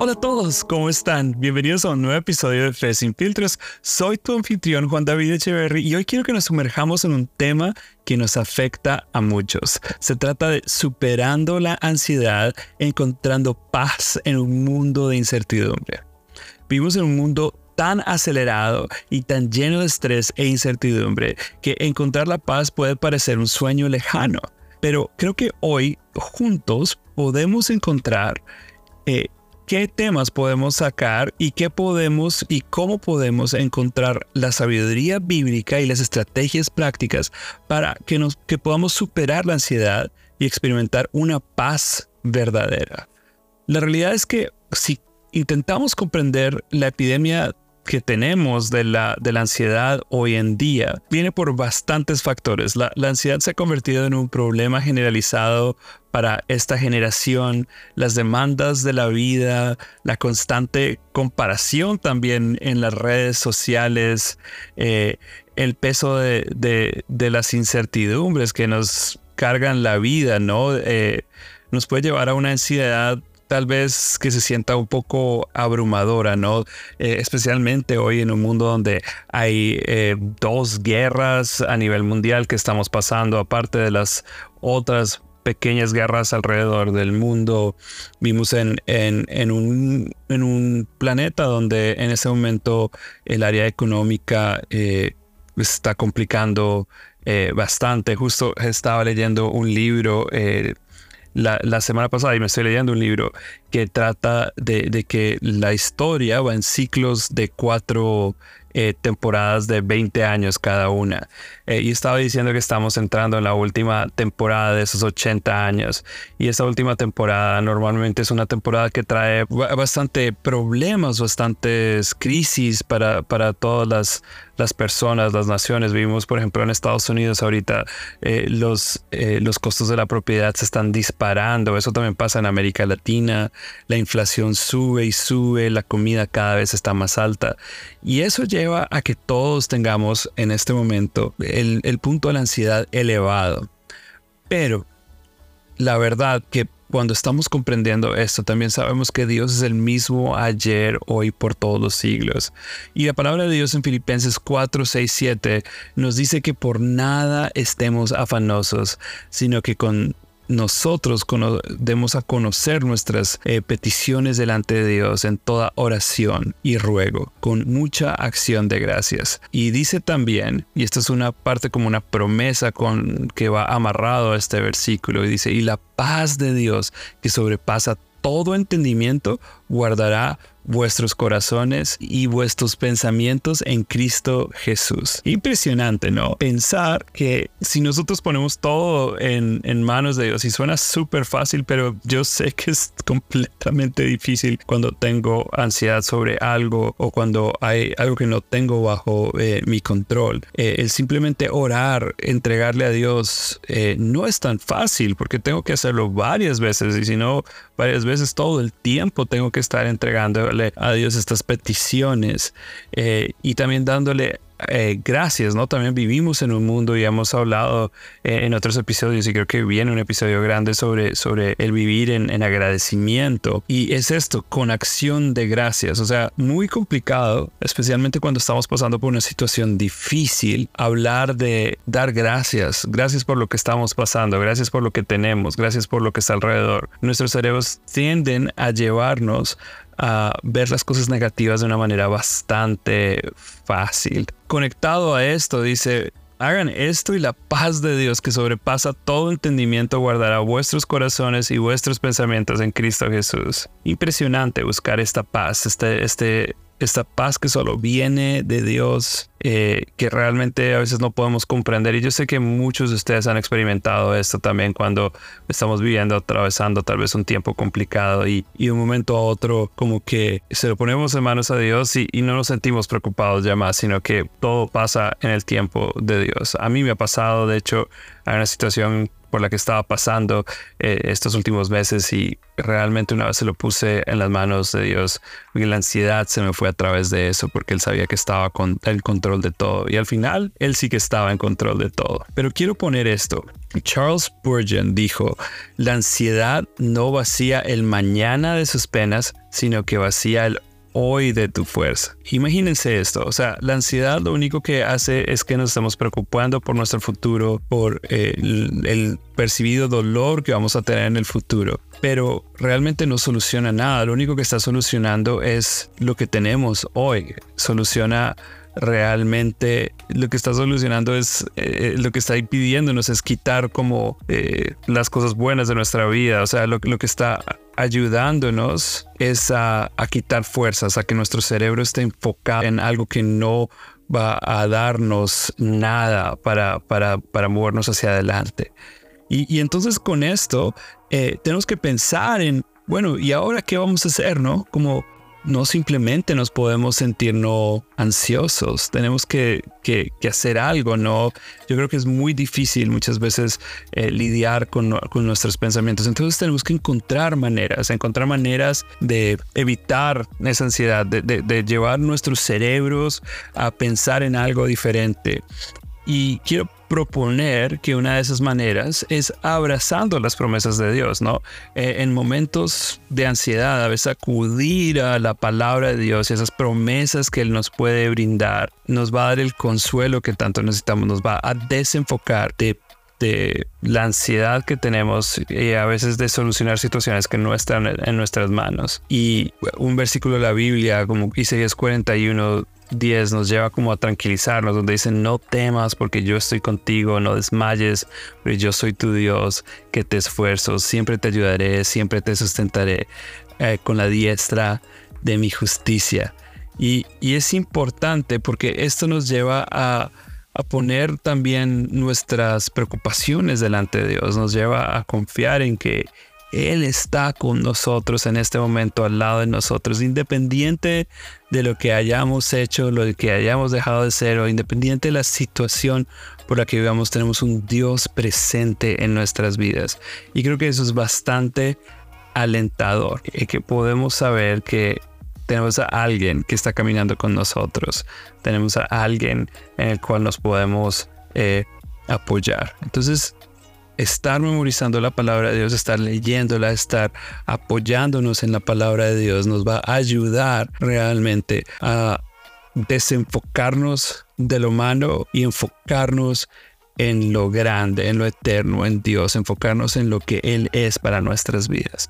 Hola a todos, ¿cómo están? Bienvenidos a un nuevo episodio de Fe sin filtros. Soy tu anfitrión Juan David Echeverry y hoy quiero que nos sumerjamos en un tema que nos afecta a muchos. Se trata de superando la ansiedad, encontrando paz en un mundo de incertidumbre. Vivimos en un mundo tan acelerado y tan lleno de estrés e incertidumbre que encontrar la paz puede parecer un sueño lejano. Pero creo que hoy juntos podemos encontrar eh, qué temas podemos sacar y qué podemos y cómo podemos encontrar la sabiduría bíblica y las estrategias prácticas para que, nos, que podamos superar la ansiedad y experimentar una paz verdadera. La realidad es que si intentamos comprender la epidemia que tenemos de la, de la ansiedad hoy en día viene por bastantes factores. La, la ansiedad se ha convertido en un problema generalizado para esta generación, las demandas de la vida, la constante comparación también en las redes sociales, eh, el peso de, de, de, las incertidumbres que nos cargan la vida, ¿no? Eh, nos puede llevar a una ansiedad tal vez que se sienta un poco abrumadora, ¿no? Eh, especialmente hoy en un mundo donde hay eh, dos guerras a nivel mundial que estamos pasando, aparte de las otras pequeñas guerras alrededor del mundo. Vimos en, en, un, en un, planeta donde en ese momento el área económica eh, está complicando bastante. Justo estaba leyendo un libro la, semana pasada y me estoy leyendo un libro que trata de, que la historia va en ciclos de cuatro eh, temporadas de 20 años cada una. Eh, y estaba diciendo que estamos entrando en la última temporada de esos 80 años. Y esa última temporada normalmente es una temporada que trae bastante problemas, bastantes crisis para, para todas las, las personas, las naciones. Vivimos, por ejemplo, en Estados Unidos ahorita eh, los, los costos de la propiedad se están disparando. Eso también pasa en América Latina. La inflación sube y sube, la comida cada vez está más alta. Y eso lleva a que todos tengamos en este momento el, punto de la ansiedad elevado. Pero la verdad que cuando estamos comprendiendo esto, también sabemos que Dios es el mismo ayer, hoy, por todos los siglos. Y la palabra de Dios en Filipenses 4, 6, 7 nos dice que por nada estemos afanosos, sino que con nosotros demos a conocer nuestras eh, peticiones delante de Dios en toda oración y ruego, con mucha acción de gracias. Y dice también, y esto es una parte como una promesa con que va amarrado a este versículo, y dice, y la paz de Dios que sobrepasa todo entendimiento guardará vuestros corazones y vuestros pensamientos en Cristo Jesús. Impresionante, ¿no? Pensar que si nosotros ponemos todo en, en manos de Dios, y suena súper fácil, pero yo sé que es completamente difícil cuando tengo ansiedad sobre algo o cuando hay algo que no tengo bajo eh, mi control. Eh, el simplemente orar, entregarle a Dios, eh, no es tan fácil porque tengo que hacerlo varias veces y si no, varias veces todo el tiempo tengo que estar entregándole a Dios estas peticiones eh, y también dándole eh, gracias, ¿no? También vivimos en un mundo y hemos hablado eh, en otros episodios y creo que viene un episodio grande sobre, sobre el vivir en, en, agradecimiento y es esto, con acción de gracias, o sea, muy complicado, especialmente cuando estamos pasando por una situación difícil, hablar de dar gracias, gracias por lo que estamos pasando, gracias por lo que tenemos, gracias por lo que está alrededor. Nuestros cerebros tienden a llevarnos a ver las cosas negativas de una manera bastante fácil. Conectado a esto, dice, hagan esto y la paz de Dios que sobrepasa todo entendimiento guardará vuestros corazones y vuestros pensamientos en Cristo Jesús. Impresionante buscar esta paz, este, este esta paz que solo viene de Dios, eh, que realmente a veces no podemos comprender. Y yo sé que muchos de ustedes han experimentado esto también cuando estamos viviendo, atravesando tal vez un tiempo complicado y, de un momento a otro como que se lo ponemos en manos a Dios y, y, no nos sentimos preocupados ya más, sino que todo pasa en el tiempo de Dios. A mí me ha pasado, de hecho, hay una situación por la que estaba pasando eh, estos últimos meses y realmente una vez se lo puse en las manos de Dios, y la ansiedad se me fue a través de eso porque él sabía que estaba con el control de todo y al final él sí que estaba en control de todo. Pero quiero poner esto. Charles Spurgeon dijo, la ansiedad no vacía el mañana de sus penas, sino que vacía el hoy de tu fuerza. Imagínense esto, o sea, la ansiedad lo único que hace es que nos estamos preocupando por nuestro futuro, por eh, el, percibido dolor que vamos a tener en el futuro, pero realmente no soluciona nada, lo único que está solucionando es lo que tenemos hoy, soluciona realmente lo que está solucionando es eh, lo que está impidiéndonos es quitar como eh, las cosas buenas de nuestra vida, o sea, lo, lo que está ayudándonos es a, quitar fuerzas, a que nuestro cerebro esté enfocado en algo que no va a darnos nada para, para, para movernos hacia adelante. Y, entonces con esto eh, tenemos que pensar en, bueno, ¿y ahora qué vamos a hacer? ¿No? Como no simplemente nos podemos sentirnos ansiosos, tenemos que, hacer algo, ¿no? Yo creo que es muy difícil muchas veces eh, lidiar con, nuestros pensamientos, entonces tenemos que encontrar maneras, encontrar maneras de evitar esa ansiedad, de, de llevar nuestros cerebros a pensar en algo diferente. Y quiero proponer que una de esas maneras es abrazando las promesas de Dios, ¿no? Eh, en momentos de ansiedad, a veces acudir a la palabra de Dios y esas promesas que Él nos puede brindar, nos va a dar el consuelo que tanto necesitamos, nos va a desenfocar de de la ansiedad que tenemos y a veces de solucionar situaciones que no están en nuestras manos. Y un versículo de la Biblia como Isaías 41 10 nos lleva como a tranquilizarnos, donde dicen, no temas porque yo estoy contigo, no desmayes, porque yo soy tu Dios, que te esfuerzo, siempre te ayudaré, siempre te sustentaré eh, con la diestra de mi justicia. Y, y, es importante porque esto nos lleva a, a poner también nuestras preocupaciones delante de Dios, nos lleva a confiar en que él está con nosotros en este momento, al lado de nosotros, independiente de lo que hayamos hecho, lo que hayamos dejado de ser, o independiente de la situación por la que vivamos, tenemos un Dios presente en nuestras vidas. Y creo que eso es bastante alentador, y que podemos saber que tenemos a alguien que está caminando con nosotros, tenemos a alguien en el cual nos podemos eh, apoyar. Entonces, estar memorizando la palabra de Dios, estar leyéndola, estar apoyándonos en la palabra de Dios nos va a ayudar realmente a desenfocarnos de lo humano y enfocarnos en lo grande, en lo eterno, en Dios, enfocarnos en lo que Él es para nuestras vidas.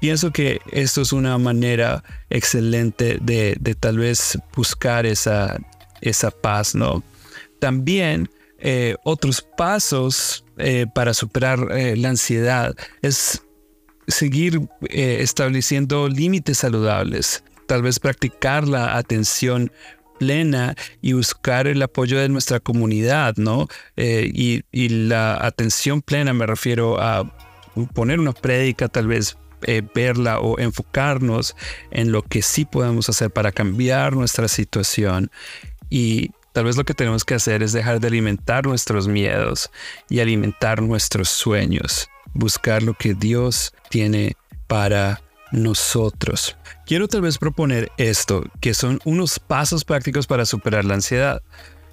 Pienso que esto es una manera excelente de, tal vez buscar esa, esa paz, ¿no? También eh, otros pasos eh, para superar eh, la ansiedad es seguir estableciendo límites saludables, tal vez practicar la atención plena y buscar el apoyo de nuestra comunidad, ¿no? y, la atención plena me refiero a poner una prédica, tal vez verla o enfocarnos en lo que sí podemos hacer para cambiar nuestra situación y Tal vez lo que tenemos que hacer es dejar de alimentar nuestros miedos y alimentar nuestros sueños, buscar lo que Dios tiene para nosotros. Quiero tal vez proponer esto, que son unos pasos prácticos para superar la ansiedad.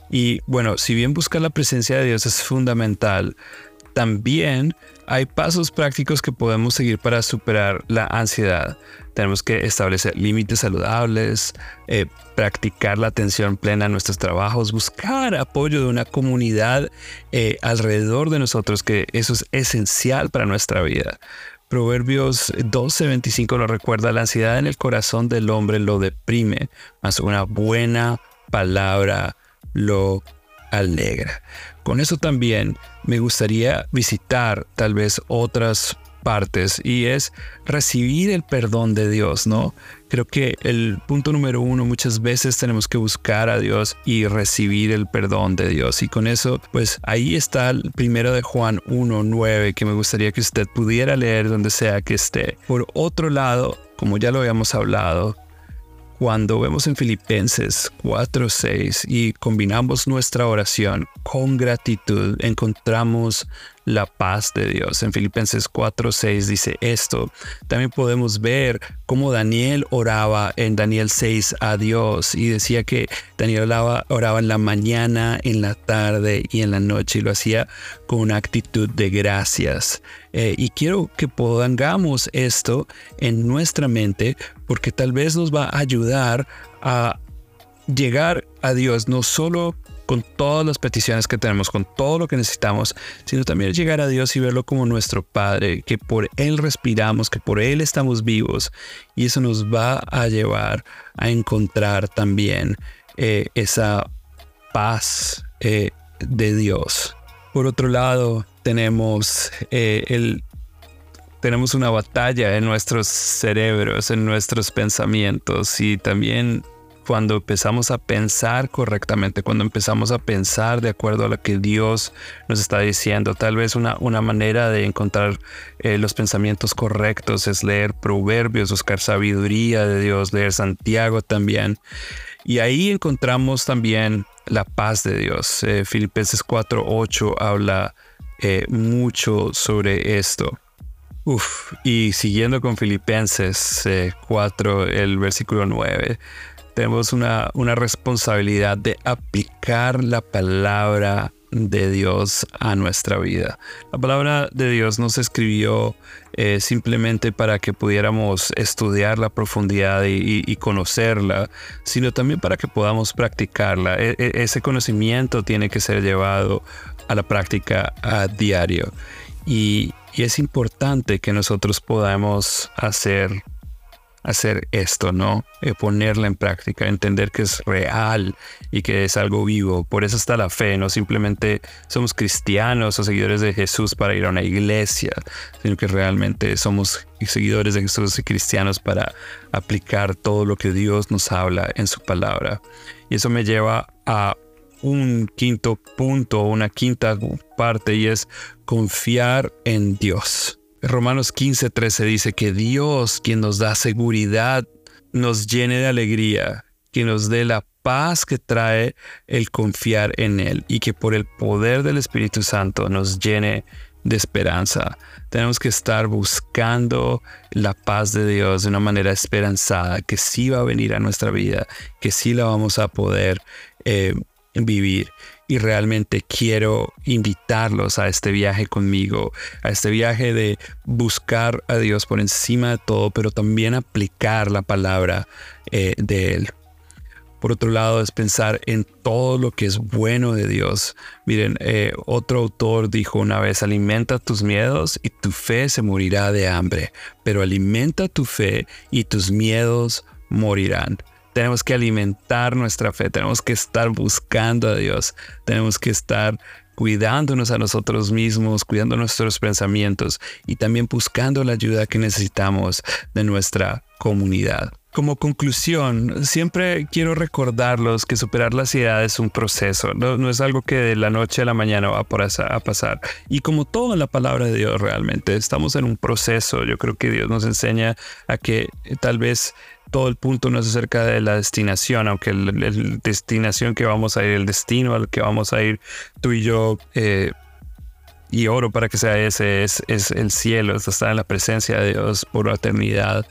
Y bueno, si bien buscar la presencia de Dios es fundamental, también hay pasos prácticos que podemos seguir para superar la ansiedad. Tenemos que establecer límites saludables, eh, practicar la atención plena en nuestros trabajos, buscar apoyo de una comunidad eh, alrededor de nosotros, que eso es esencial para nuestra vida. Proverbios 12:25 nos recuerda, la ansiedad en el corazón del hombre lo deprime, mas una buena palabra lo alegra. Con eso también me gustaría visitar tal vez otras partes y es recibir el perdón de Dios, ¿no? Creo que el punto número uno, muchas veces tenemos que buscar a Dios y recibir el perdón de Dios. Y con eso, pues ahí está el primero de Juan 1.9 que me gustaría que usted pudiera leer donde sea que esté. Por otro lado, como ya lo habíamos hablado, cuando vemos en Filipenses 4:6 y combinamos nuestra oración con gratitud, encontramos la paz de Dios. En Filipenses 4:6 dice esto. También podemos ver cómo Daniel oraba en Daniel 6 a Dios y decía que Daniel oraba, oraba en la mañana, en la tarde y en la noche y lo hacía con una actitud de gracias. Eh, y quiero que pongamos esto en nuestra mente porque tal vez nos va a ayudar a llegar a Dios no solo con todas las peticiones que tenemos, con todo lo que necesitamos, sino también llegar a Dios y verlo como nuestro Padre, que por Él respiramos, que por Él estamos vivos, y eso nos va a llevar a encontrar también eh, esa paz eh, de Dios. Por otro lado, tenemos eh, el tenemos una batalla en nuestros cerebros, en nuestros pensamientos y también cuando empezamos a pensar correctamente, cuando empezamos a pensar de acuerdo a lo que Dios nos está diciendo. Tal vez una, una manera de encontrar eh, los pensamientos correctos es leer proverbios, buscar sabiduría de Dios, leer Santiago también. Y ahí encontramos también la paz de Dios. Eh, Filipenses 4.8 habla eh, mucho sobre esto. Uf, y siguiendo con Filipenses 4, el versículo 9, tenemos una, una responsabilidad de aplicar la palabra de Dios a nuestra vida. La palabra de Dios no se escribió eh, simplemente para que pudiéramos estudiar la profundidad y, conocerla, sino también para que podamos practicarla. E, e, ese conocimiento tiene que ser llevado a la práctica a diario. Y, y es importante que nosotros podamos hacer hacer esto, ¿no? Eh, ponerla en práctica, entender que es real y que es algo vivo. Por eso está la fe, no simplemente somos cristianos o seguidores de Jesús para ir a una iglesia, sino que realmente somos seguidores de Jesús y cristianos para aplicar todo lo que Dios nos habla en su palabra. Y eso me lleva a un quinto punto, una quinta parte y es confiar en Dios. Romanos 15, 13 dice que Dios, quien nos da seguridad, nos llene de alegría, que nos dé la paz que trae el confiar en Él y que por el poder del Espíritu Santo nos llene de esperanza. Tenemos que estar buscando la paz de Dios de una manera esperanzada, que sí va a venir a nuestra vida, que sí la vamos a poder eh, vivir y realmente quiero invitarlos a este viaje conmigo, a este viaje de buscar a Dios por encima de todo, pero también aplicar la palabra eh, de Él. Por otro lado, es pensar en todo lo que es bueno de Dios. Miren, eh, otro autor dijo una vez, alimenta tus miedos y tu fe se morirá de hambre, pero alimenta tu fe y tus miedos morirán. Tenemos que alimentar nuestra fe, tenemos que estar buscando a Dios, tenemos que estar cuidándonos a nosotros mismos, cuidando nuestros pensamientos y también buscando la ayuda que necesitamos de nuestra comunidad. Como conclusión, siempre quiero recordarlos que superar la ansiedad es un proceso, no, es algo que de la noche a la mañana va a pasar. Y como todo en la palabra de Dios realmente, estamos en un proceso. Yo creo que Dios nos enseña a que tal vez todo el punto no es acerca de la destinación, aunque la destinación que vamos a ir, el destino al que vamos a ir tú y yo, eh, y oro para que sea ese, es, es el cielo, es estar en la presencia de Dios por la eternidad.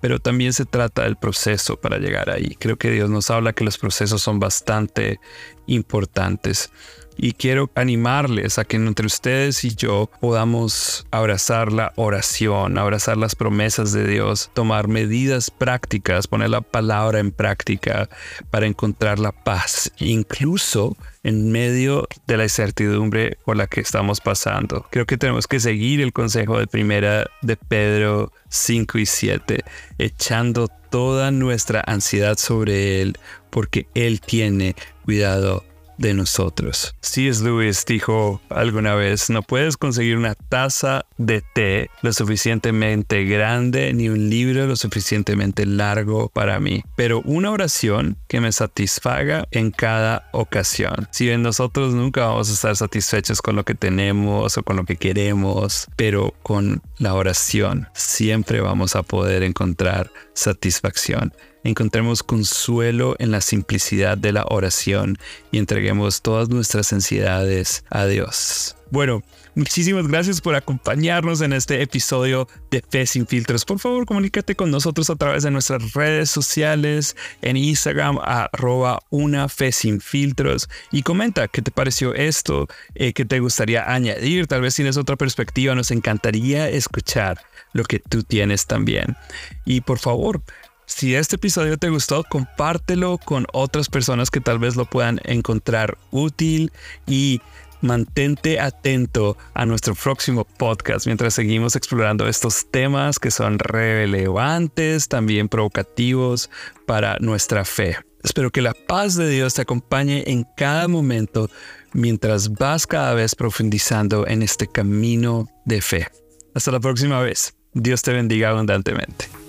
Pero también se trata del proceso para llegar ahí. Creo que Dios nos habla que los procesos son bastante importantes y quiero animarles a que entre ustedes y yo podamos abrazar la oración, abrazar las promesas de Dios, tomar medidas prácticas, poner la palabra en práctica para encontrar la paz, incluso en medio de la incertidumbre por la que estamos pasando. Creo que tenemos que seguir el consejo de primera de Pedro 5 y 7, echando toda nuestra ansiedad sobre Él, porque Él tiene cuidado de nosotros. C.S. Lewis dijo alguna vez, no puedes conseguir una taza de té lo suficientemente grande ni un libro lo suficientemente largo para mí, pero una oración que me satisfaga en cada ocasión. Si bien nosotros nunca vamos a estar satisfechos con lo que tenemos o con lo que queremos, pero con la oración siempre vamos a poder encontrar satisfacción encontremos consuelo en la simplicidad de la oración y entreguemos todas nuestras ansiedades a Dios. Bueno, Muchísimas gracias por acompañarnos en este episodio de Fe sin filtros. Por favor, comunícate con nosotros a través de nuestras redes sociales, en Instagram, arroba una fe sin filtros y comenta qué te pareció esto, eh, qué te gustaría añadir. Tal vez tienes otra perspectiva, nos encantaría escuchar lo que tú tienes también. Y por favor, si este episodio te gustó, compártelo con otras personas que tal vez lo puedan encontrar útil y mantente atento a nuestro próximo podcast mientras seguimos explorando estos temas que son relevantes, también provocativos para nuestra fe. Espero que la paz de Dios te acompañe en cada momento mientras vas cada vez profundizando en este camino de fe. Hasta la próxima vez. Dios te bendiga abundantemente.